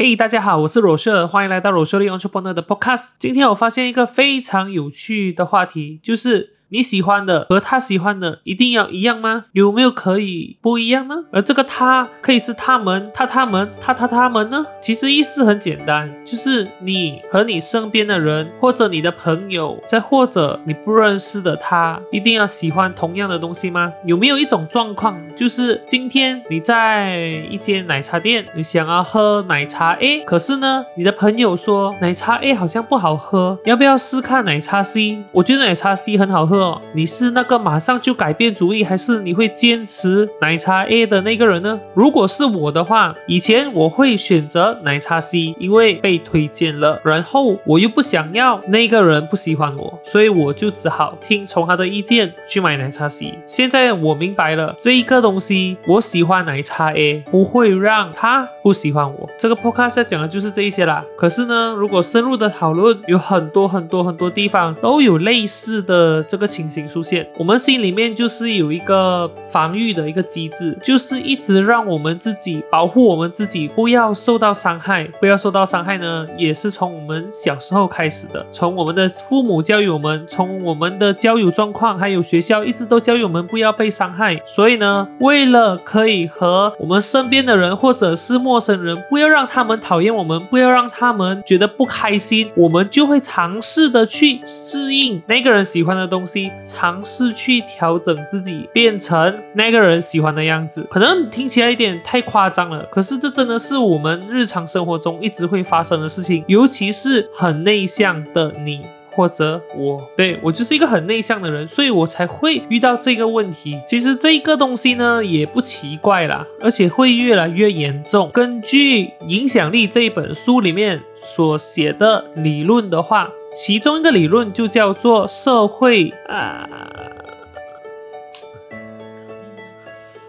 嘿，大家好，我是罗舍，欢迎来到罗舍利 Entrepreneur 的 Podcast。今天我发现一个非常有趣的话题，就是你喜欢的和他喜欢的一定要一样吗？有没有可以不一样呢？而这个他可以是他们、他、他们、他、他、他们呢？其实意思很简单，就是你和你身边的人，或者你的朋友，再或者你不认识的他，一定要喜欢同样的东西吗？有没有一种状况，就是今天你在一间奶茶店，你想要喝奶茶 A，可是呢，你的朋友说奶茶 A 好像不好喝，要不要试看奶茶 C？我觉得奶茶 C 很好喝哦。你是那个马上就改变主意，还是你会坚持奶茶 A 的那个人呢？如果是我的话，以前我会选择奶茶 C，因为被推荐了，然后我又不想要那个人不喜欢我，所以我就只好听从他的意见去买奶茶 C。现在我明白了，这一个东西我喜欢奶茶 A，不会让他不喜欢我。这个 podcast 讲的就是这一些啦。可是呢，如果深入的讨论，有很多很多很多地方都有类似的这个情形出现。我们心里面就是有一个防御的一个机制，就是一直让我们自己保护我们自己，不要受到伤害。不要受到伤害呢，也是从我们小时候开始的，从我们的父母教育我们，从我们的交友状况，还有学校一直都教育我们不要被伤害。所以呢，为了可以和我们身边的人或者是陌生人，不要让他们讨厌我们，不要让他们觉得不开心，我们就会尝试的去适应那个人喜欢的东西，尝试去调整自己，变成那个人喜欢的样子。可能听起来有点太夸张了，可是这真的是我们日常生活中一直会发生的事情，尤其是很内向的你。或者我对我就是一个很内向的人，所以我才会遇到这个问题。其实这个东西呢也不奇怪啦，而且会越来越严重。根据《影响力》这一本书里面所写的理论的话，其中一个理论就叫做社会啊。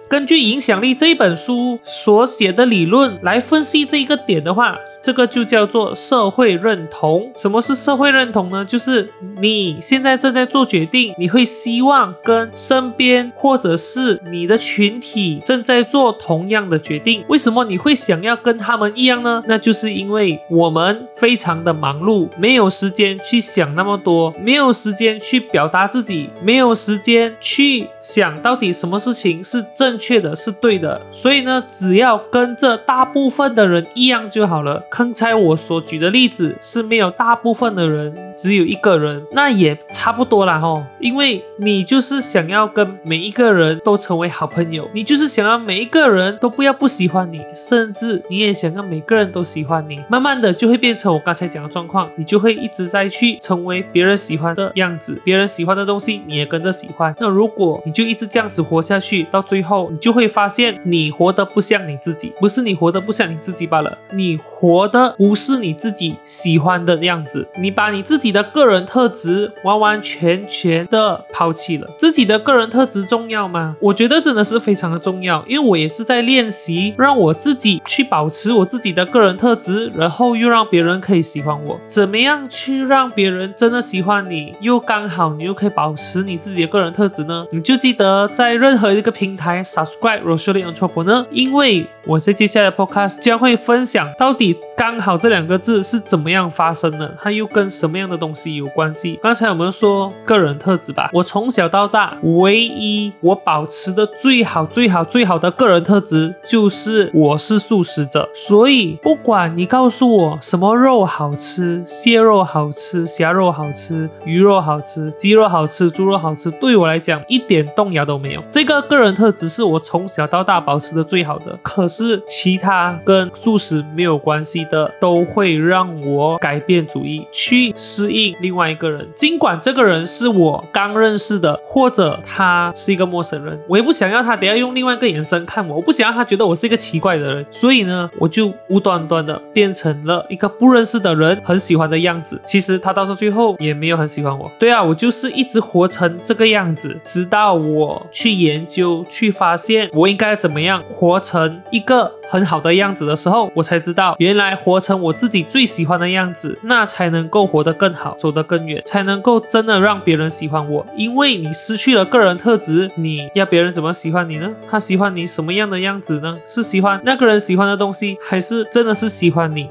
根据《影响力》这一本书所写的理论来分析这一个点的话。这个就叫做社会认同。什么是社会认同呢？就是你现在正在做决定，你会希望跟身边或者是你的群体正在做同样的决定。为什么你会想要跟他们一样呢？那就是因为我们非常的忙碌，没有时间去想那么多，没有时间去表达自己，没有时间去想到底什么事情是正确的，是对的。所以呢，只要跟着大部分的人一样就好了。刚才我所举的例子是没有大部分的人，只有一个人，那也差不多啦吼。因为你就是想要跟每一个人都成为好朋友，你就是想要每一个人都不要不喜欢你，甚至你也想要每个人都喜欢你。慢慢的就会变成我刚才讲的状况，你就会一直在去成为别人喜欢的样子，别人喜欢的东西你也跟着喜欢。那如果你就一直这样子活下去，到最后你就会发现你活得不像你自己，不是你活得不像你自己罢了，你。活的不是你自己喜欢的样子，你把你自己的个人特质完完全全的抛弃了。自己的个人特质重要吗？我觉得真的是非常的重要，因为我也是在练习让我自己去保持我自己的个人特质，然后又让别人可以喜欢我。怎么样去让别人真的喜欢你，又刚好你又可以保持你自己的个人特质呢？你就记得在任何一个平台 subscribe Rosalie Entrepreneur，因为我在接下来的 podcast 将会分享到底。刚好这两个字是怎么样发生的？它又跟什么样的东西有关系？刚才我们说个人特质吧。我从小到大，唯一我保持的最好、最好、最好的个人特质就是我是素食者。所以，不管你告诉我什么肉好吃，蟹肉好吃，虾肉好吃，鱼肉好吃，鸡肉好吃，猪肉好吃，对我来讲一点动摇都没有。这个个人特质是我从小到大保持的最好的。可是其他跟素食没有关系。的都会让我改变主意，去适应另外一个人。尽管这个人是我刚认识的，或者他是一个陌生人，我也不想要他等下用另外一个眼神看我，我不想让他觉得我是一个奇怪的人。所以呢，我就无端端的变成了一个不认识的人很喜欢的样子。其实他到了最后也没有很喜欢我。对啊，我就是一直活成这个样子，直到我去研究、去发现我应该怎么样活成一个很好的样子的时候，我才知道原来活成我自己最喜欢的样子，那才能够活得更好，走得更远，才能够真的让别人喜欢我。因为你失去了个人特质，你要别人怎么喜欢你呢？他喜欢你什么样的样子呢？是喜欢那个人喜欢的东西，还是真的是喜欢你？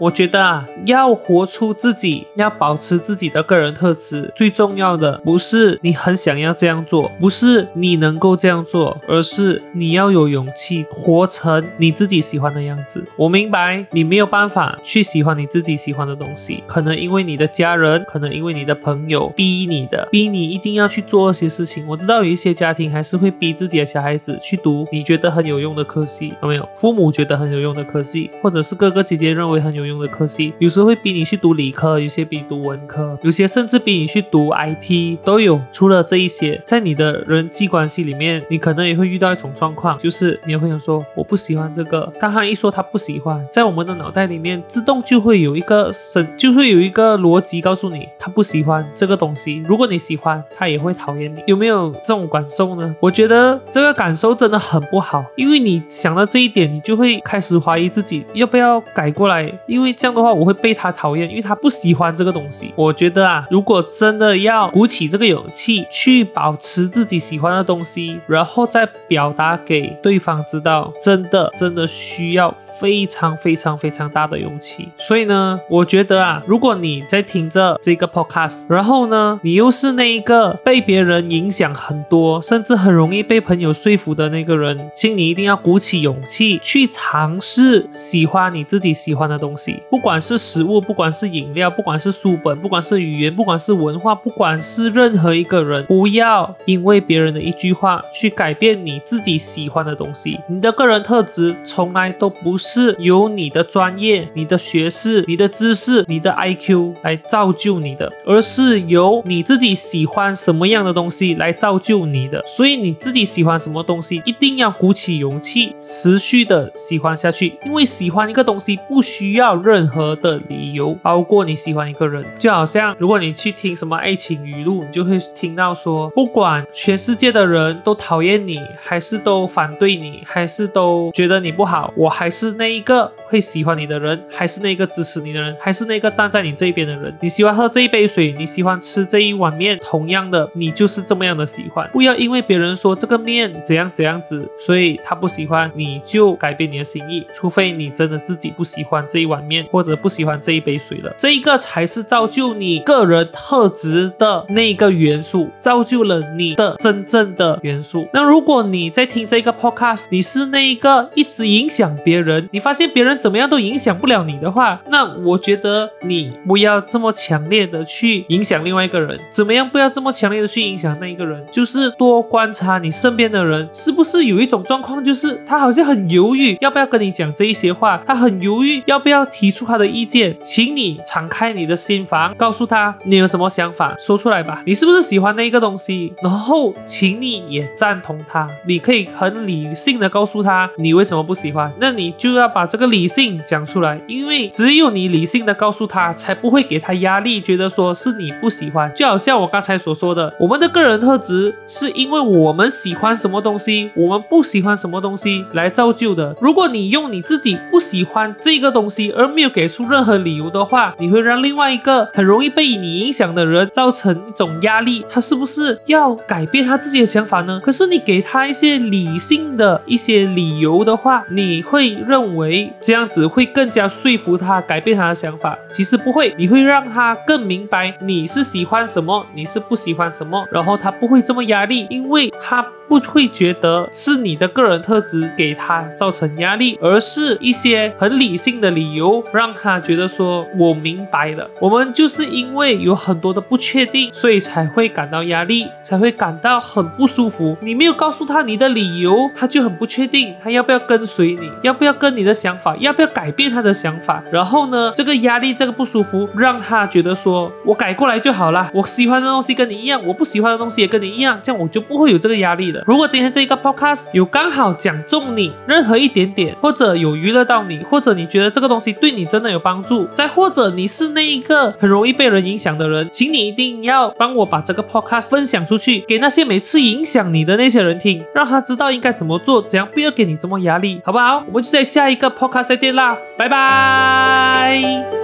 我觉得啊，要活出自己，要保持自己的个人特质，最重要的不是你很想要这样做，不是你能够这样做，而是你要有勇气活成你自己喜欢的样子。我明白你没有办法去喜欢你自己喜欢的东西，可能因为你的家人，可能因为你的朋友逼你的，逼你一定要去做一些事情。我知道有一些家庭还是会逼自己的小孩子去读你觉得很有用的科系，有没有？父母觉得很有用的科系，或者是哥哥姐姐认为很有。用的科系，有时会逼你去读理科，有些逼你读文科，有些甚至逼你去读 IT 都有。除了这一些，在你的人际关系里面，你可能也会遇到一种状况，就是你会想说我不喜欢这个，但他一说他不喜欢，在我们的脑袋里面自动就会有一个神，就会有一个逻辑告诉你他不喜欢这个东西。如果你喜欢，他也会讨厌你。有没有这种感受呢？我觉得这个感受真的很不好，因为你想到这一点，你就会开始怀疑自己要不要改过来。因为这样的话，我会被他讨厌，因为他不喜欢这个东西。我觉得啊，如果真的要鼓起这个勇气去保持自己喜欢的东西，然后再表达给对方知道，真的真的需要非常非常非常大的勇气。所以呢，我觉得啊，如果你在听着这个 podcast，然后呢，你又是那一个被别人影响很多，甚至很容易被朋友说服的那个人，请你一定要鼓起勇气去尝试喜欢你自己喜欢的东西。不管是食物，不管是饮料，不管是书本，不管是语言，不管是文化，不管是任何一个人，不要因为别人的一句话去改变你自己喜欢的东西。你的个人特质从来都不是由你的专业、你的学识、你的知识、你的 IQ 来造就你的，而是由你自己喜欢什么样的东西来造就你的。所以你自己喜欢什么东西，一定要鼓起勇气，持续的喜欢下去。因为喜欢一个东西不需要。任何的理由，包括你喜欢一个人，就好像如果你去听什么爱情语录，你就会听到说，不管全世界的人都讨厌你，还是都反对你，还是都觉得你不好，我还是那一个会喜欢你的人，还是那个支持你的人，还是那个站在你这一边的人。你喜欢喝这一杯水，你喜欢吃这一碗面，同样的，你就是这么样的喜欢。不要因为别人说这个面怎样怎样子，所以他不喜欢，你就改变你的心意，除非你真的自己不喜欢这一碗。面或者不喜欢这一杯水了，这一个才是造就你个人特质的那个元素，造就了你的真正的元素。那如果你在听这个 podcast，你是那一个一直影响别人，你发现别人怎么样都影响不了你的话，那我觉得你不要这么强烈的去影响另外一个人。怎么样不要这么强烈的去影响那一个人？就是多观察你身边的人，是不是有一种状况，就是他好像很犹豫要不要跟你讲这一些话，他很犹豫要不要。提出他的意见，请你敞开你的心房，告诉他你有什么想法，说出来吧。你是不是喜欢那个东西？然后，请你也赞同他。你可以很理性的告诉他你为什么不喜欢。那你就要把这个理性讲出来，因为只有你理性的告诉他，才不会给他压力，觉得说是你不喜欢。就好像我刚才所说的，我们的个人特质是因为我们喜欢什么东西，我们不喜欢什么东西来造就的。如果你用你自己不喜欢这个东西而而没有给出任何理由的话，你会让另外一个很容易被你影响的人造成一种压力。他是不是要改变他自己的想法呢？可是你给他一些理性的一些理由的话，你会认为这样子会更加说服他改变他的想法。其实不会，你会让他更明白你是喜欢什么，你是不喜欢什么，然后他不会这么压力，因为他。不会觉得是你的个人特质给他造成压力，而是一些很理性的理由让他觉得说我明白了。我们就是因为有很多的不确定，所以才会感到压力，才会感到很不舒服。你没有告诉他你的理由，他就很不确定，他要不要跟随你，要不要跟你的想法，要不要改变他的想法。然后呢，这个压力，这个不舒服，让他觉得说我改过来就好了。我喜欢的东西跟你一样，我不喜欢的东西也跟你一样，这样我就不会有这个压力。如果今天这一个 podcast 有刚好讲中你任何一点点，或者有娱乐到你，或者你觉得这个东西对你真的有帮助，再或者你是那一个很容易被人影响的人，请你一定要帮我把这个 podcast 分享出去，给那些每次影响你的那些人听，让他知道应该怎么做，怎样不要给你这么压力，好不好？我们就在下一个 podcast 再见啦，拜拜。